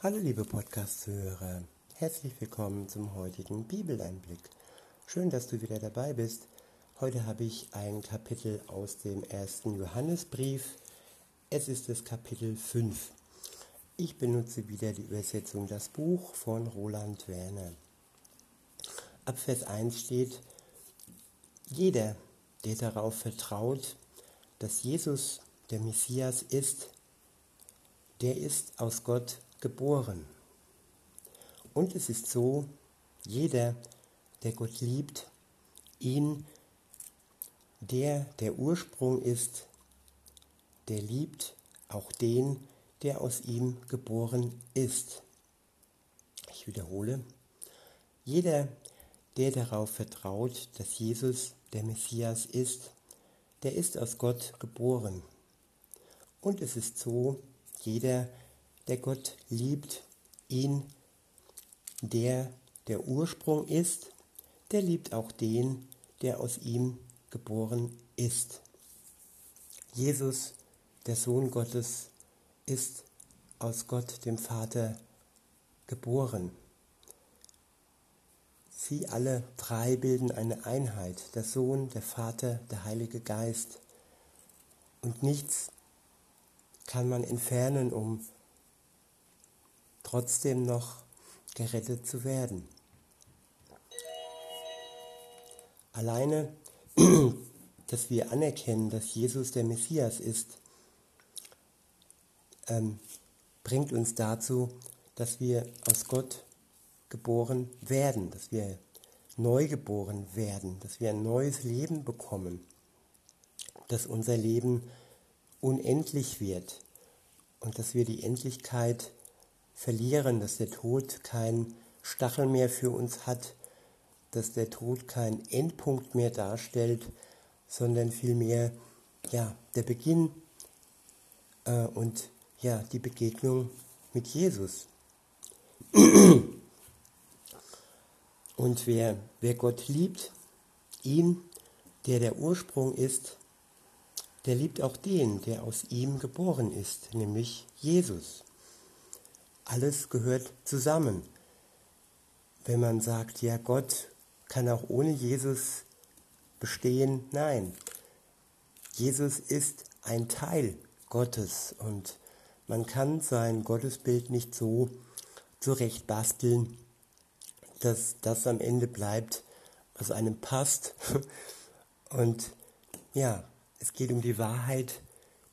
Hallo liebe Podcast-Hörer, herzlich willkommen zum heutigen Bibeleinblick. Schön, dass du wieder dabei bist. Heute habe ich ein Kapitel aus dem ersten Johannesbrief. Es ist das Kapitel 5. Ich benutze wieder die Übersetzung Das Buch von Roland Werner. Ab Vers 1 steht, jeder, der darauf vertraut, dass Jesus der Messias ist, der ist aus Gott geboren. Und es ist so, jeder, der Gott liebt, ihn, der der Ursprung ist, der liebt auch den, der aus ihm geboren ist. Ich wiederhole, jeder, der darauf vertraut, dass Jesus der Messias ist, der ist aus Gott geboren. Und es ist so, jeder, der Gott liebt, ihn, der der Ursprung ist, der liebt auch den, der aus ihm geboren ist. Jesus, der Sohn Gottes, ist aus Gott, dem Vater, geboren. Sie alle drei bilden eine Einheit, der Sohn, der Vater, der Heilige Geist. Und nichts kann man entfernen, um trotzdem noch gerettet zu werden. Alleine, dass wir anerkennen, dass Jesus der Messias ist, ähm, bringt uns dazu, dass wir aus Gott geboren werden, dass wir neu geboren werden, dass wir ein neues Leben bekommen, dass unser Leben unendlich wird und dass wir die Endlichkeit verlieren, dass der Tod kein Stachel mehr für uns hat, dass der Tod kein Endpunkt mehr darstellt, sondern vielmehr ja, der Beginn äh, und ja, die Begegnung mit Jesus. Und wer, wer Gott liebt, ihn, der der Ursprung ist, der liebt auch den, der aus ihm geboren ist, nämlich Jesus. Alles gehört zusammen. Wenn man sagt, ja, Gott kann auch ohne Jesus bestehen, nein. Jesus ist ein Teil Gottes und man kann sein Gottesbild nicht so zurecht basteln, dass das am Ende bleibt, was einem passt. Und ja, es geht um die Wahrheit,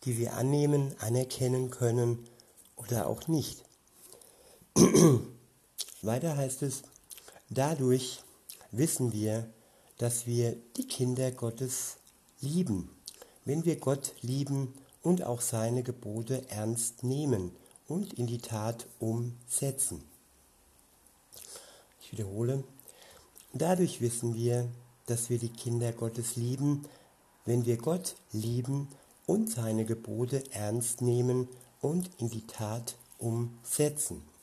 die wir annehmen, anerkennen können oder auch nicht. Weiter heißt es, dadurch wissen wir, dass wir die Kinder Gottes lieben, wenn wir Gott lieben und auch seine Gebote ernst nehmen und in die Tat umsetzen. Ich wiederhole, dadurch wissen wir, dass wir die Kinder Gottes lieben, wenn wir Gott lieben und seine Gebote ernst nehmen und in die Tat umsetzen.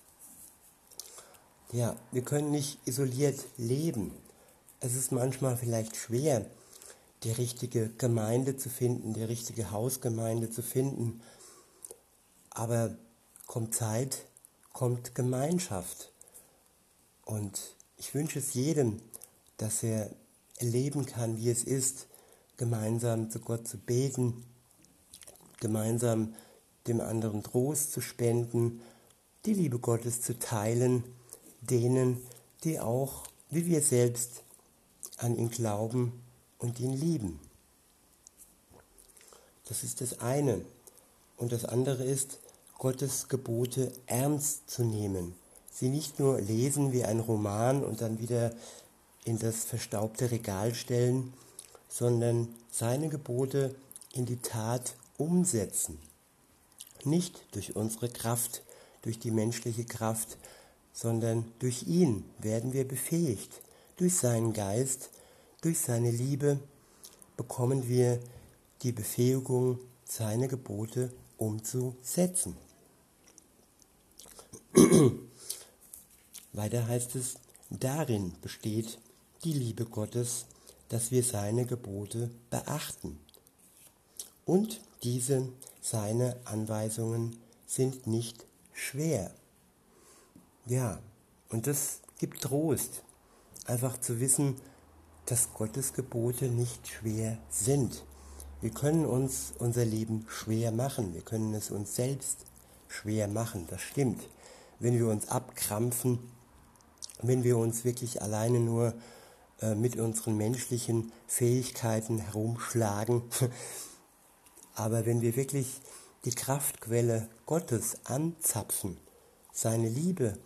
Ja, wir können nicht isoliert leben. Es ist manchmal vielleicht schwer, die richtige Gemeinde zu finden, die richtige Hausgemeinde zu finden. Aber kommt Zeit, kommt Gemeinschaft. Und ich wünsche es jedem, dass er erleben kann, wie es ist, gemeinsam zu Gott zu beten, gemeinsam dem anderen Trost zu spenden, die Liebe Gottes zu teilen, denen, die auch, wie wir selbst, an ihn glauben und ihn lieben. Das ist das eine. Und das andere ist, Gottes Gebote ernst zu nehmen. Sie nicht nur lesen wie ein Roman und dann wieder in das verstaubte Regal stellen, sondern seine Gebote in die Tat umsetzen. Nicht durch unsere Kraft, durch die menschliche Kraft, sondern durch ihn werden wir befähigt, durch seinen Geist, durch seine Liebe bekommen wir die Befähigung, seine Gebote umzusetzen. Weiter heißt es, darin besteht die Liebe Gottes, dass wir seine Gebote beachten. Und diese, seine Anweisungen sind nicht schwer. Ja, und das gibt Trost, einfach zu wissen, dass Gottes Gebote nicht schwer sind. Wir können uns unser Leben schwer machen, wir können es uns selbst schwer machen, das stimmt. Wenn wir uns abkrampfen, wenn wir uns wirklich alleine nur äh, mit unseren menschlichen Fähigkeiten herumschlagen, aber wenn wir wirklich die Kraftquelle Gottes anzapfen, seine Liebe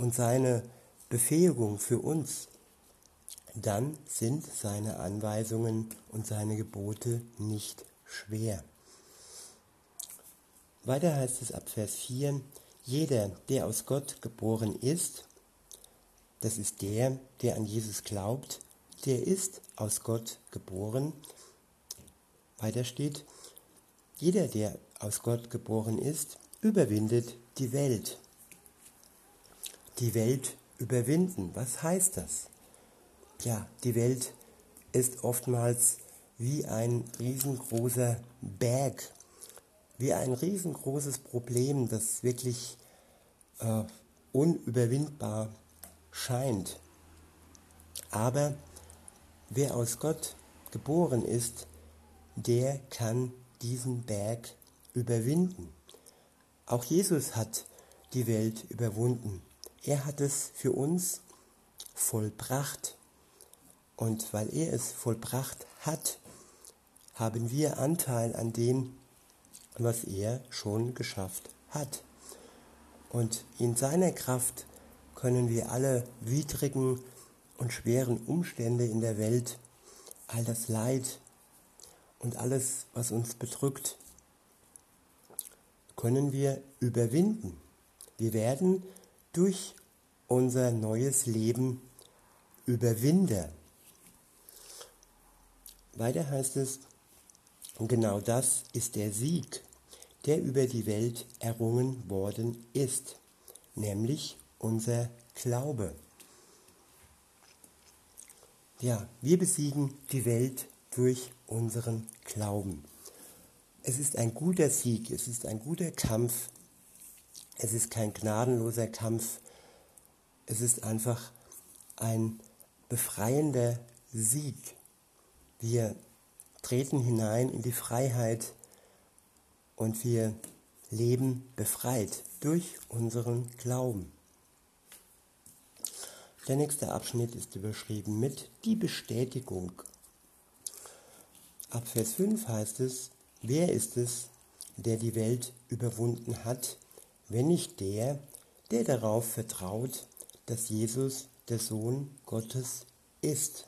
und seine Befähigung für uns, dann sind seine Anweisungen und seine Gebote nicht schwer. Weiter heißt es ab Vers 4, jeder, der aus Gott geboren ist, das ist der, der an Jesus glaubt, der ist aus Gott geboren. Weiter steht, jeder, der aus Gott geboren ist, überwindet die Welt. Die Welt überwinden, was heißt das? Ja, die Welt ist oftmals wie ein riesengroßer Berg, wie ein riesengroßes Problem, das wirklich äh, unüberwindbar scheint. Aber wer aus Gott geboren ist, der kann diesen Berg überwinden. Auch Jesus hat die Welt überwunden. Er hat es für uns vollbracht. Und weil er es vollbracht hat, haben wir Anteil an dem, was er schon geschafft hat. Und in seiner Kraft können wir alle widrigen und schweren Umstände in der Welt, all das Leid und alles, was uns bedrückt, können wir überwinden. Wir werden durch unser neues Leben Überwinder. Weiter heißt es, genau das ist der Sieg, der über die Welt errungen worden ist, nämlich unser Glaube. Ja, wir besiegen die Welt durch unseren Glauben. Es ist ein guter Sieg, es ist ein guter Kampf, es ist kein gnadenloser Kampf, es ist einfach ein befreiender Sieg. Wir treten hinein in die Freiheit und wir leben befreit durch unseren Glauben. Der nächste Abschnitt ist überschrieben mit die Bestätigung. Ab Vers 5 heißt es, wer ist es, der die Welt überwunden hat, wenn nicht der, der darauf vertraut, dass Jesus der Sohn Gottes ist.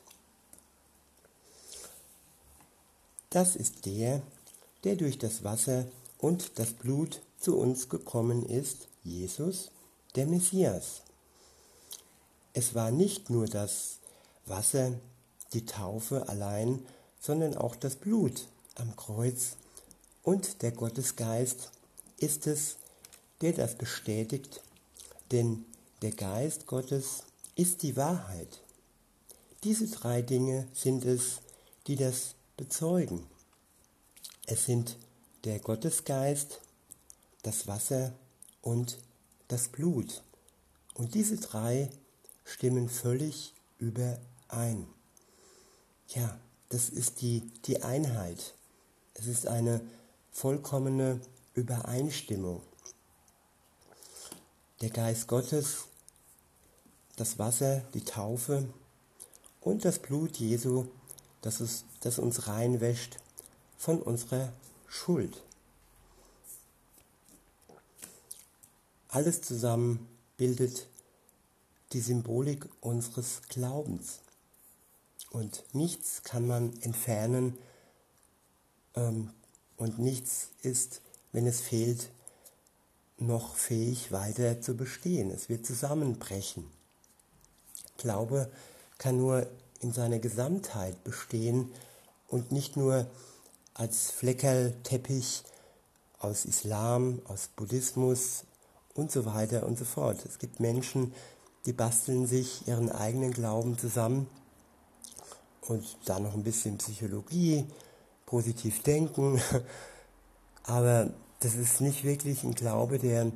Das ist der, der durch das Wasser und das Blut zu uns gekommen ist, Jesus, der Messias. Es war nicht nur das Wasser, die Taufe allein, sondern auch das Blut am Kreuz und der Gottesgeist ist es, der das bestätigt, denn der Geist Gottes ist die Wahrheit. Diese drei Dinge sind es, die das bezeugen. Es sind der Gottesgeist, das Wasser und das Blut. Und diese drei stimmen völlig überein. Ja, das ist die, die Einheit. Es ist eine vollkommene Übereinstimmung. Der Geist Gottes, das Wasser, die Taufe und das Blut Jesu das, es, das uns reinwäscht von unserer Schuld. Alles zusammen bildet die Symbolik unseres Glaubens. Und nichts kann man entfernen ähm, und nichts ist, wenn es fehlt, noch fähig weiter zu bestehen. Es wird zusammenbrechen. Glaube kann nur in seiner Gesamtheit bestehen und nicht nur als Fleckerlteppich aus Islam, aus Buddhismus und so weiter und so fort. Es gibt Menschen, die basteln sich ihren eigenen Glauben zusammen und dann noch ein bisschen Psychologie, positiv denken, aber das ist nicht wirklich ein Glaube, der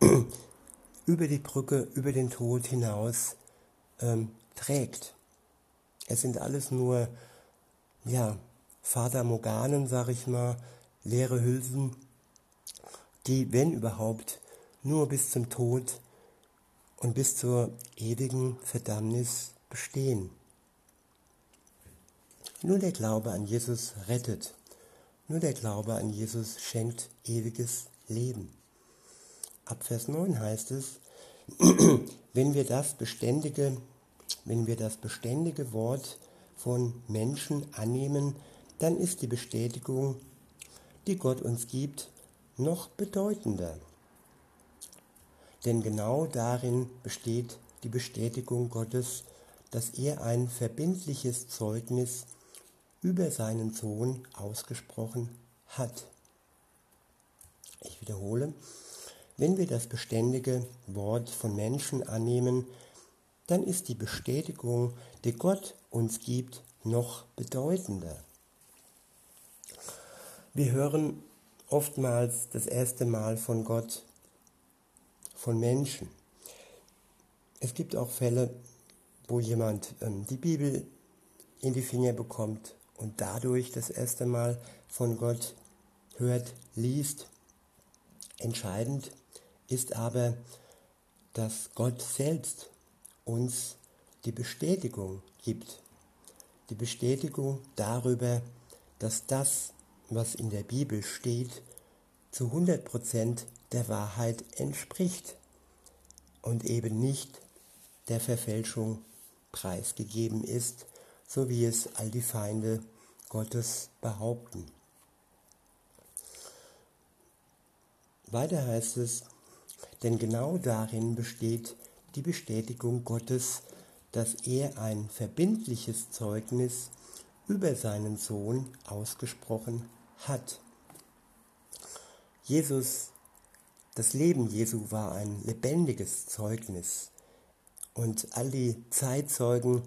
über die Brücke, über den Tod hinaus ähm, trägt. Es sind alles nur, ja, Vater Morganen, sag ich mal, leere Hülsen, die, wenn überhaupt, nur bis zum Tod und bis zur ewigen Verdammnis bestehen. Nur der Glaube an Jesus rettet. Nur der Glaube an Jesus schenkt ewiges Leben. Ab Vers 9 heißt es, wenn wir das beständige, wenn wir das beständige Wort von Menschen annehmen, dann ist die Bestätigung, die Gott uns gibt, noch bedeutender. Denn genau darin besteht die Bestätigung Gottes, dass er ein verbindliches Zeugnis über seinen Sohn ausgesprochen hat. Ich wiederhole, wenn wir das beständige Wort von Menschen annehmen, dann ist die Bestätigung, die Gott uns gibt, noch bedeutender. Wir hören oftmals das erste Mal von Gott, von Menschen. Es gibt auch Fälle, wo jemand ähm, die Bibel in die Finger bekommt und dadurch das erste Mal von Gott hört, liest. Entscheidend ist aber, dass Gott selbst uns die Bestätigung gibt. Die Bestätigung darüber, dass das, was in der Bibel steht, zu 100% der Wahrheit entspricht und eben nicht der Verfälschung preisgegeben ist, so wie es all die Feinde Gottes behaupten. Weiter heißt es, denn genau darin besteht die Bestätigung Gottes, dass er ein verbindliches Zeugnis über seinen Sohn ausgesprochen hat. Jesus, das Leben Jesu war ein lebendiges Zeugnis und all die Zeitzeugen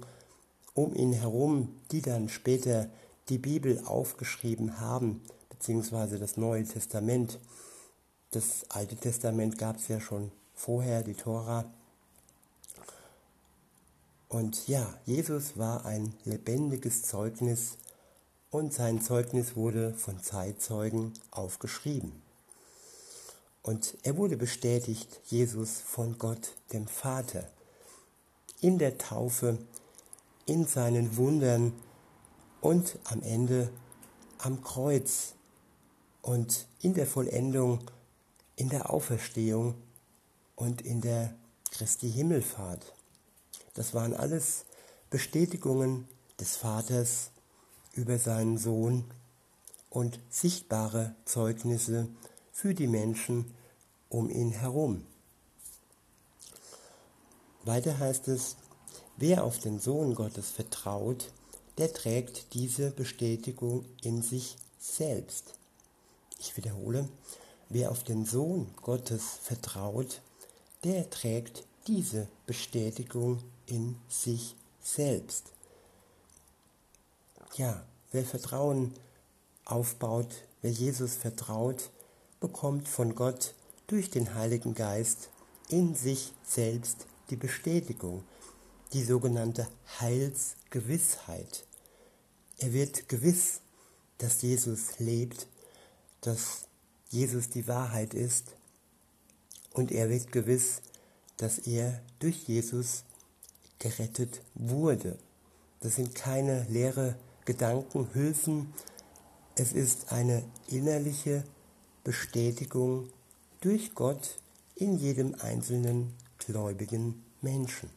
um ihn herum, die dann später die Bibel aufgeschrieben haben, beziehungsweise das Neue Testament, das Alte Testament gab es ja schon vorher, die Tora. Und ja, Jesus war ein lebendiges Zeugnis und sein Zeugnis wurde von Zeitzeugen aufgeschrieben. Und er wurde bestätigt, Jesus von Gott, dem Vater, in der Taufe, in seinen Wundern und am Ende am Kreuz und in der Vollendung in der Auferstehung und in der Christi Himmelfahrt. Das waren alles Bestätigungen des Vaters über seinen Sohn und sichtbare Zeugnisse für die Menschen um ihn herum. Weiter heißt es, wer auf den Sohn Gottes vertraut, der trägt diese Bestätigung in sich selbst. Ich wiederhole, Wer auf den Sohn Gottes vertraut, der trägt diese Bestätigung in sich selbst. Ja, wer Vertrauen aufbaut, wer Jesus vertraut, bekommt von Gott durch den Heiligen Geist in sich selbst die Bestätigung, die sogenannte Heilsgewissheit. Er wird gewiss, dass Jesus lebt, dass Jesus die Wahrheit ist und er wird gewiss, dass er durch Jesus gerettet wurde. Das sind keine leere Gedanken, Hilfen. Es ist eine innerliche Bestätigung durch Gott in jedem einzelnen gläubigen Menschen.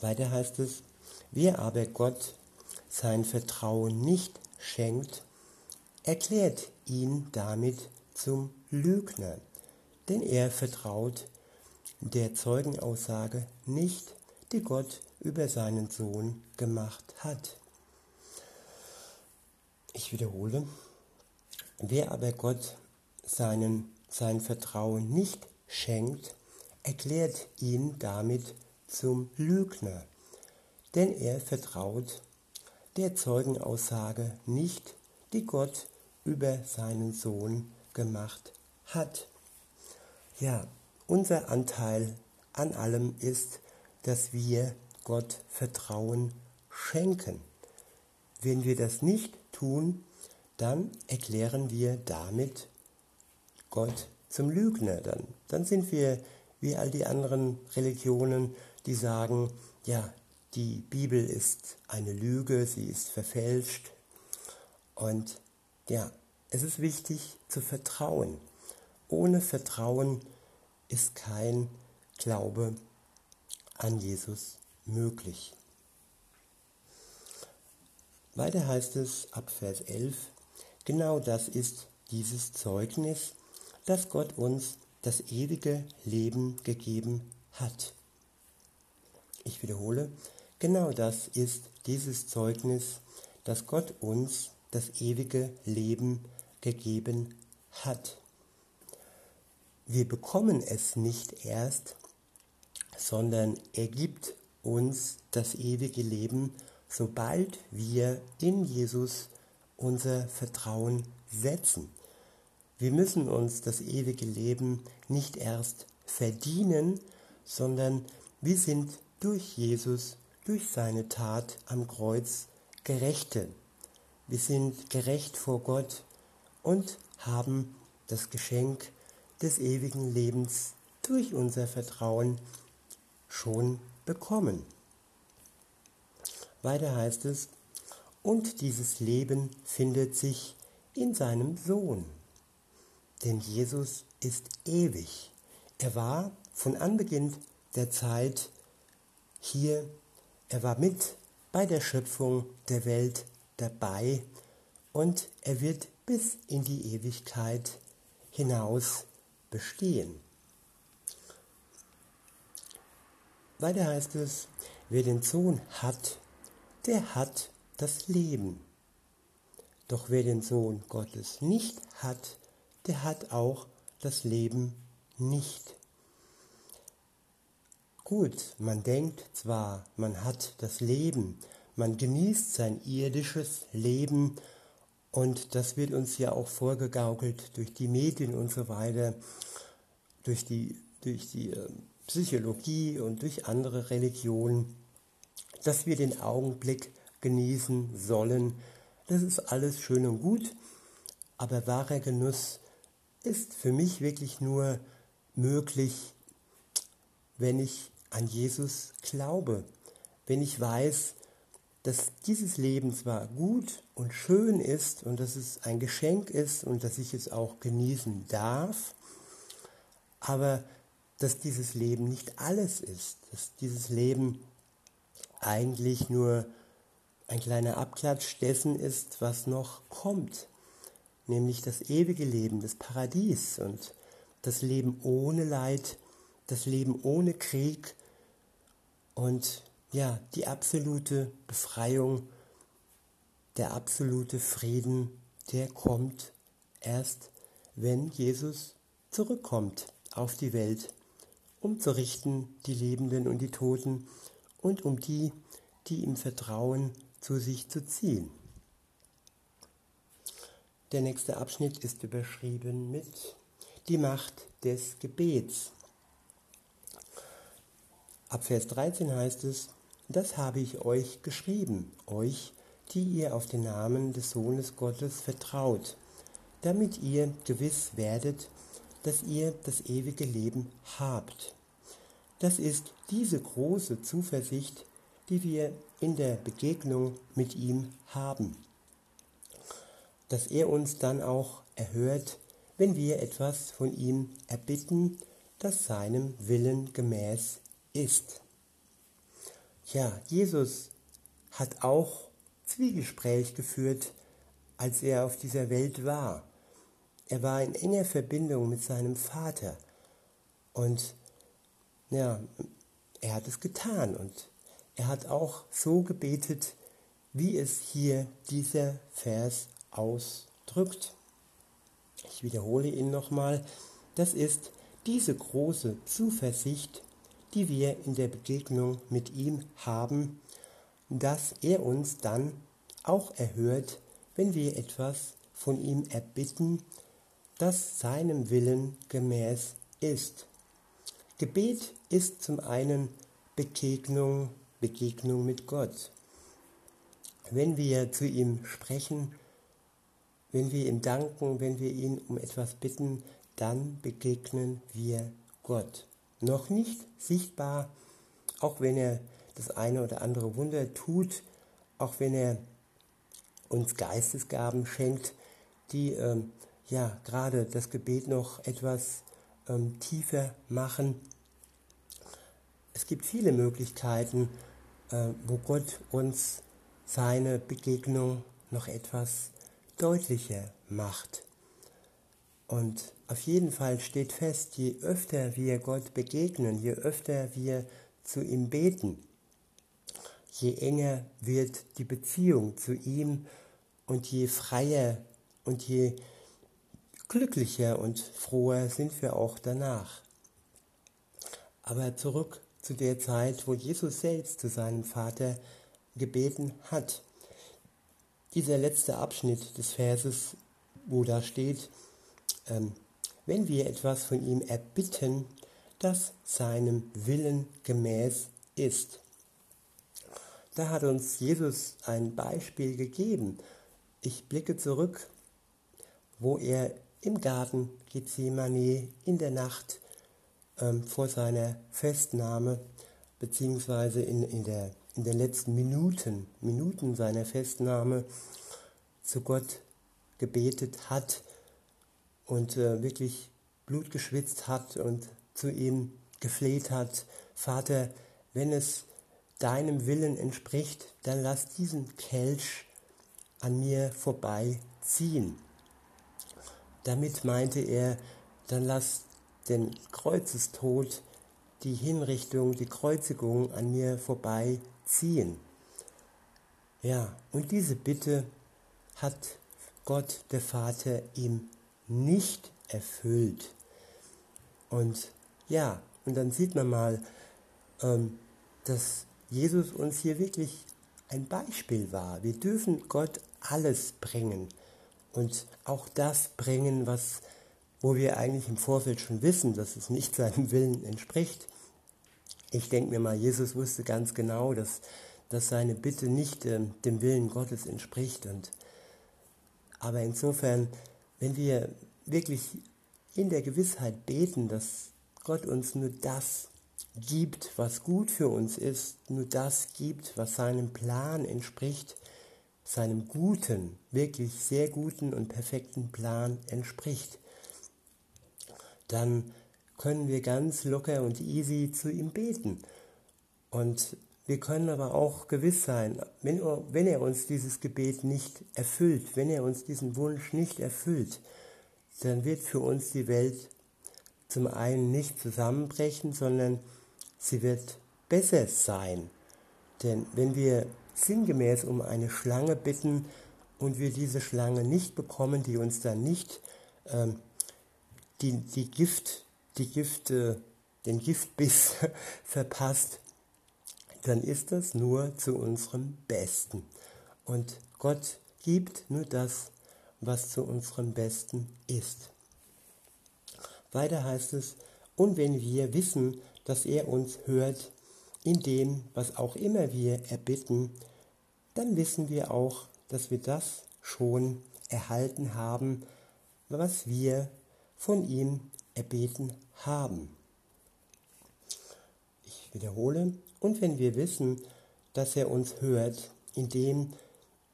Weiter heißt es, wer aber Gott sein Vertrauen nicht schenkt, erklärt ihn damit zum Lügner, denn er vertraut der Zeugenaussage nicht, die Gott über seinen Sohn gemacht hat. Ich wiederhole, wer aber Gott seinen, sein Vertrauen nicht schenkt, erklärt ihn damit zum Lügner, denn er vertraut der Zeugenaussage nicht, die Gott über seinen Sohn gemacht hat. ja, unser Anteil an allem ist, dass wir Gott Vertrauen schenken. Wenn wir das nicht tun, dann erklären wir damit Gott zum Lügner. Dann, dann sind wir wie all die anderen Religionen, die sagen, ja, die Bibel ist eine Lüge, sie ist verfälscht. Und ja, es ist wichtig zu vertrauen. Ohne Vertrauen ist kein Glaube an Jesus möglich. Weiter heißt es ab Vers 11, genau das ist dieses Zeugnis, dass Gott uns das ewige Leben gegeben hat. Ich wiederhole, genau das ist dieses Zeugnis, dass Gott uns das ewige Leben gegeben hat. Wir bekommen es nicht erst, sondern er gibt uns das ewige Leben, sobald wir in Jesus unser Vertrauen setzen. Wir müssen uns das ewige Leben nicht erst verdienen, sondern wir sind durch Jesus, durch seine Tat am Kreuz Gerechte. Wir sind gerecht vor Gott und haben das Geschenk des ewigen Lebens durch unser Vertrauen schon bekommen. Weiter heißt es, und dieses Leben findet sich in seinem Sohn. Denn Jesus ist ewig. Er war von Anbeginn der Zeit hier, er war mit bei der Schöpfung der Welt dabei und er wird bis in die Ewigkeit hinaus bestehen. Weiter heißt es, wer den Sohn hat, der hat das Leben. Doch wer den Sohn Gottes nicht hat, der hat auch das Leben nicht. Gut, man denkt zwar, man hat das Leben, man genießt sein irdisches Leben und das wird uns ja auch vorgegaukelt durch die Medien und so weiter, durch die, durch die äh, Psychologie und durch andere Religionen, dass wir den Augenblick genießen sollen. Das ist alles schön und gut, aber wahrer Genuss ist für mich wirklich nur möglich, wenn ich an Jesus glaube, wenn ich weiß, dass dieses Leben zwar gut und schön ist und dass es ein Geschenk ist und dass ich es auch genießen darf, aber dass dieses Leben nicht alles ist, dass dieses Leben eigentlich nur ein kleiner Abklatsch dessen ist, was noch kommt, nämlich das ewige Leben, das Paradies und das Leben ohne Leid, das Leben ohne Krieg und ja, die absolute Befreiung, der absolute Frieden, der kommt erst, wenn Jesus zurückkommt auf die Welt um zu richten die Lebenden und die Toten und um die, die im Vertrauen zu sich zu ziehen. Der nächste Abschnitt ist überschrieben mit die Macht des Gebets. Ab Vers 13 heißt es, das habe ich euch geschrieben, euch, die ihr auf den Namen des Sohnes Gottes vertraut, damit ihr gewiss werdet, dass ihr das ewige Leben habt. Das ist diese große Zuversicht, die wir in der Begegnung mit ihm haben. Dass er uns dann auch erhört, wenn wir etwas von ihm erbitten, das seinem Willen gemäß ist. Ja, Jesus hat auch Zwiegespräch geführt, als er auf dieser Welt war. Er war in enger Verbindung mit seinem Vater. Und ja, er hat es getan und er hat auch so gebetet, wie es hier dieser Vers ausdrückt. Ich wiederhole ihn nochmal. Das ist diese große Zuversicht, die wir in der Begegnung mit ihm haben, dass er uns dann auch erhört, wenn wir etwas von ihm erbitten, das seinem Willen gemäß ist. Gebet ist zum einen Begegnung, Begegnung mit Gott. Wenn wir zu ihm sprechen, wenn wir ihm danken, wenn wir ihn um etwas bitten, dann begegnen wir Gott. Noch nicht sichtbar, auch wenn er das eine oder andere Wunder tut, auch wenn er uns Geistesgaben schenkt, die ähm, ja gerade das Gebet noch etwas ähm, tiefer machen. Es gibt viele Möglichkeiten, äh, wo Gott uns seine Begegnung noch etwas deutlicher macht. Und auf jeden Fall steht fest, je öfter wir Gott begegnen, je öfter wir zu ihm beten, je enger wird die Beziehung zu ihm und je freier und je glücklicher und froher sind wir auch danach. Aber zurück zu der Zeit, wo Jesus selbst zu seinem Vater gebeten hat. Dieser letzte Abschnitt des Verses, wo da steht, ähm, wenn wir etwas von ihm erbitten, das seinem Willen gemäß ist. Da hat uns Jesus ein Beispiel gegeben. Ich blicke zurück, wo er im Garten Gethsemane in der Nacht ähm, vor seiner Festnahme, beziehungsweise in, in, der, in den letzten Minuten, Minuten seiner Festnahme zu Gott gebetet hat und äh, wirklich Blut geschwitzt hat und zu ihm gefleht hat, Vater, wenn es deinem Willen entspricht, dann lass diesen Kelch an mir vorbeiziehen. Damit meinte er, dann lass den Kreuzestod, die Hinrichtung, die Kreuzigung an mir vorbeiziehen. Ja, und diese Bitte hat Gott der Vater ihm nicht erfüllt. Und ja, und dann sieht man mal, ähm, dass Jesus uns hier wirklich ein Beispiel war. Wir dürfen Gott alles bringen und auch das bringen, was, wo wir eigentlich im Vorfeld schon wissen, dass es nicht seinem Willen entspricht. Ich denke mir mal, Jesus wusste ganz genau, dass, dass seine Bitte nicht äh, dem Willen Gottes entspricht. Und, aber insofern, wenn wir wirklich in der Gewissheit beten, dass Gott uns nur das gibt, was gut für uns ist, nur das gibt, was seinem Plan entspricht, seinem guten, wirklich sehr guten und perfekten Plan entspricht, dann können wir ganz locker und easy zu ihm beten. Und wir können aber auch gewiss sein, wenn er, wenn er uns dieses Gebet nicht erfüllt, wenn er uns diesen Wunsch nicht erfüllt, dann wird für uns die Welt zum einen nicht zusammenbrechen, sondern sie wird besser sein. Denn wenn wir sinngemäß um eine Schlange bitten und wir diese Schlange nicht bekommen, die uns dann nicht ähm, die, die Gift, die Gift, äh, den Giftbiss verpasst, dann ist das nur zu unserem Besten. Und Gott gibt nur das, was zu unserem Besten ist. Weiter heißt es, und wenn wir wissen, dass er uns hört, in dem, was auch immer wir erbitten, dann wissen wir auch, dass wir das schon erhalten haben, was wir von ihm erbeten haben. Ich wiederhole, und wenn wir wissen, dass er uns hört, in dem,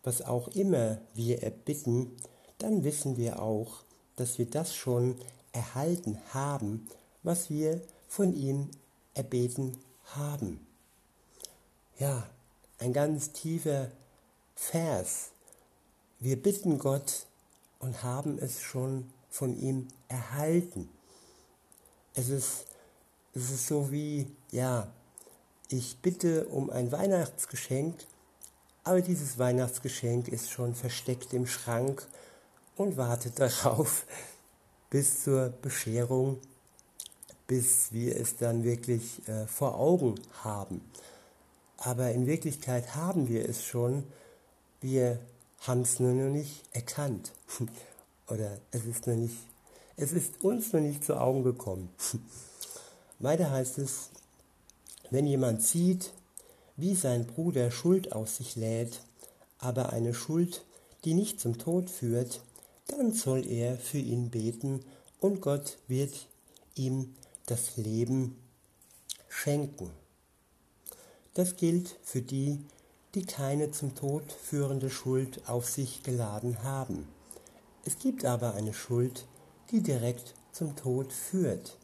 was auch immer wir erbitten, dann wissen wir auch, dass wir das schon erhalten haben, was wir von ihm erbeten haben. Ja, ein ganz tiefer Vers. Wir bitten Gott und haben es schon von ihm erhalten. Es ist, es ist so wie, ja, ich bitte um ein Weihnachtsgeschenk, aber dieses Weihnachtsgeschenk ist schon versteckt im Schrank und wartet darauf bis zur Bescherung, bis wir es dann wirklich äh, vor Augen haben. Aber in Wirklichkeit haben wir es schon, wir haben es nur noch nicht erkannt. Oder es ist noch nicht, es ist uns noch nicht zu Augen gekommen. Weiter heißt es, wenn jemand sieht, wie sein Bruder Schuld auf sich lädt, aber eine Schuld, die nicht zum Tod führt, dann soll er für ihn beten und Gott wird ihm das Leben schenken. Das gilt für die, die keine zum Tod führende Schuld auf sich geladen haben. Es gibt aber eine Schuld, die direkt zum Tod führt.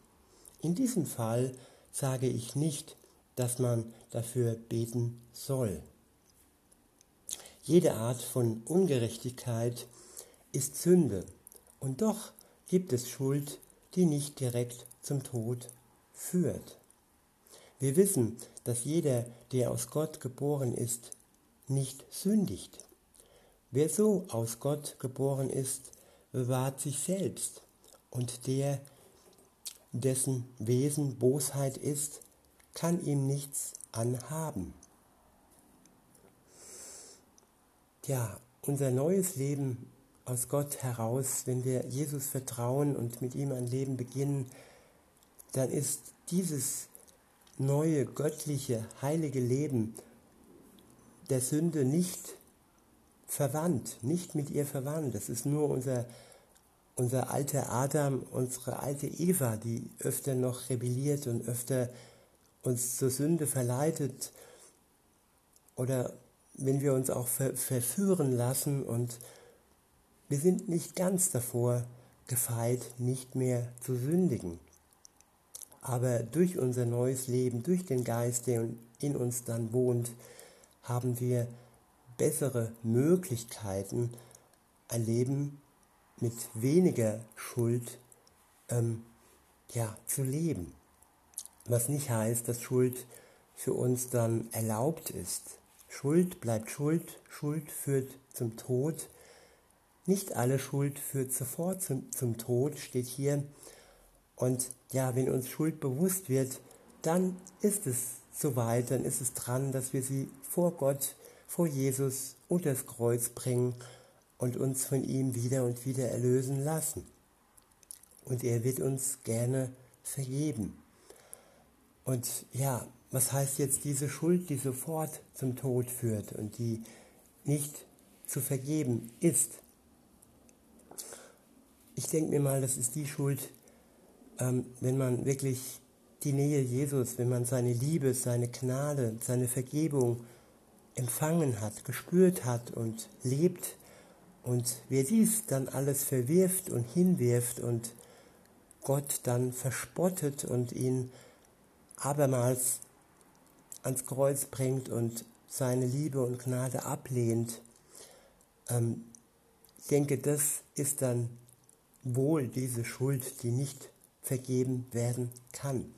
In diesem Fall sage ich nicht, dass man dafür beten soll. Jede Art von Ungerechtigkeit ist Sünde und doch gibt es Schuld, die nicht direkt zum Tod führt. Wir wissen, dass jeder, der aus Gott geboren ist, nicht sündigt. Wer so aus Gott geboren ist, bewahrt sich selbst und der, dessen Wesen Bosheit ist, kann ihm nichts anhaben. Ja, unser neues Leben aus Gott heraus, wenn wir Jesus vertrauen und mit ihm ein Leben beginnen, dann ist dieses neue, göttliche, heilige Leben der Sünde nicht verwandt, nicht mit ihr verwandt. Das ist nur unser unser alter Adam, unsere alte Eva, die öfter noch rebelliert und öfter uns zur Sünde verleitet oder wenn wir uns auch ver verführen lassen und wir sind nicht ganz davor gefeit, nicht mehr zu sündigen. Aber durch unser neues Leben, durch den Geist, der in uns dann wohnt, haben wir bessere Möglichkeiten, ein Leben mit weniger Schuld ähm, ja, zu leben. Was nicht heißt, dass Schuld für uns dann erlaubt ist. Schuld bleibt Schuld, Schuld führt zum Tod. Nicht alle Schuld führt sofort zum, zum Tod, steht hier. Und ja, wenn uns Schuld bewusst wird, dann ist es soweit, dann ist es dran, dass wir sie vor Gott, vor Jesus unter das Kreuz bringen und uns von ihm wieder und wieder erlösen lassen. Und er wird uns gerne vergeben. Und ja, was heißt jetzt diese Schuld, die sofort zum Tod führt und die nicht zu vergeben ist? Ich denke mir mal, das ist die Schuld, ähm, wenn man wirklich die Nähe Jesus, wenn man seine Liebe, seine Gnade, seine Vergebung empfangen hat, gespürt hat und lebt und wer dies dann alles verwirft und hinwirft und Gott dann verspottet und ihn abermals ans Kreuz bringt und seine Liebe und Gnade ablehnt, ähm, ich denke, das ist dann wohl diese Schuld, die nicht vergeben werden kann.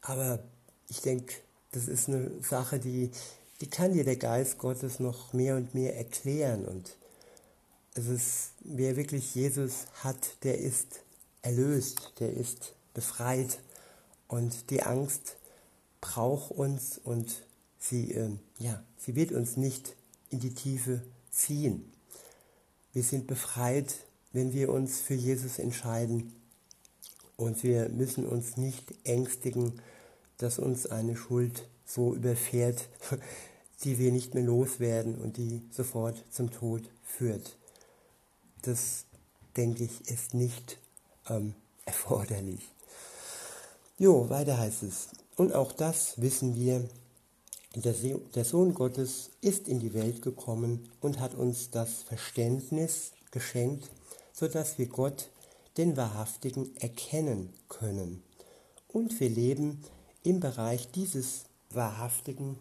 Aber ich denke, das ist eine Sache, die die kann dir der Geist Gottes noch mehr und mehr erklären. Und es ist, wer wirklich Jesus hat, der ist erlöst, der ist befreit. Und die Angst braucht uns und sie, äh, ja, sie wird uns nicht in die Tiefe ziehen. Wir sind befreit, wenn wir uns für Jesus entscheiden. Und wir müssen uns nicht ängstigen, dass uns eine Schuld so überfährt, die wir nicht mehr loswerden und die sofort zum Tod führt. Das, denke ich, ist nicht ähm, erforderlich. Jo, weiter heißt es. Und auch das wissen wir, der Sohn Gottes ist in die Welt gekommen und hat uns das Verständnis geschenkt, sodass wir Gott, den Wahrhaftigen, erkennen können. Und wir leben im Bereich dieses Wahrhaftigen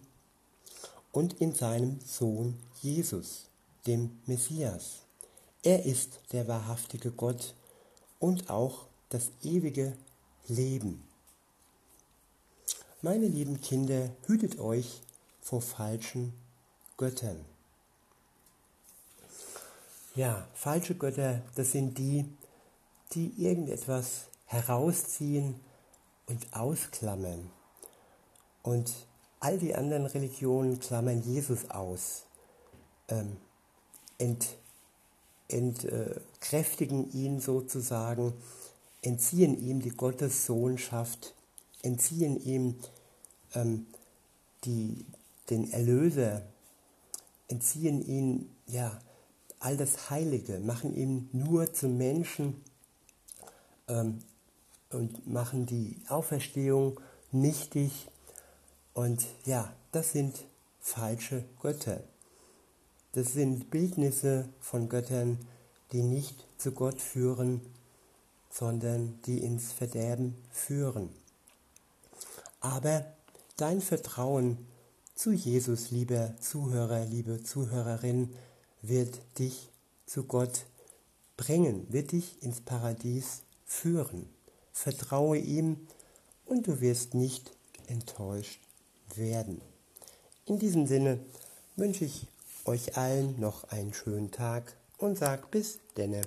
und in seinem Sohn Jesus, dem Messias. Er ist der wahrhaftige Gott und auch das ewige Leben. Meine lieben Kinder, hütet euch vor falschen Göttern. Ja, falsche Götter, das sind die, die irgendetwas herausziehen und ausklammern. Und all die anderen Religionen klammern Jesus aus, ähm, ent, entkräftigen ihn sozusagen, entziehen ihm die Gottessohnschaft, entziehen ihm ähm, die, den Erlöser, entziehen ihn ja all das Heilige, machen ihn nur zum Menschen ähm, und machen die Auferstehung nichtig. Und ja, das sind falsche Götter. Das sind Bildnisse von Göttern, die nicht zu Gott führen, sondern die ins Verderben führen. Aber dein Vertrauen zu Jesus, lieber Zuhörer, liebe Zuhörerin, wird dich zu Gott bringen, wird dich ins Paradies führen. Vertraue ihm und du wirst nicht enttäuscht werden. In diesem Sinne wünsche ich euch allen noch einen schönen Tag und sag bis denne.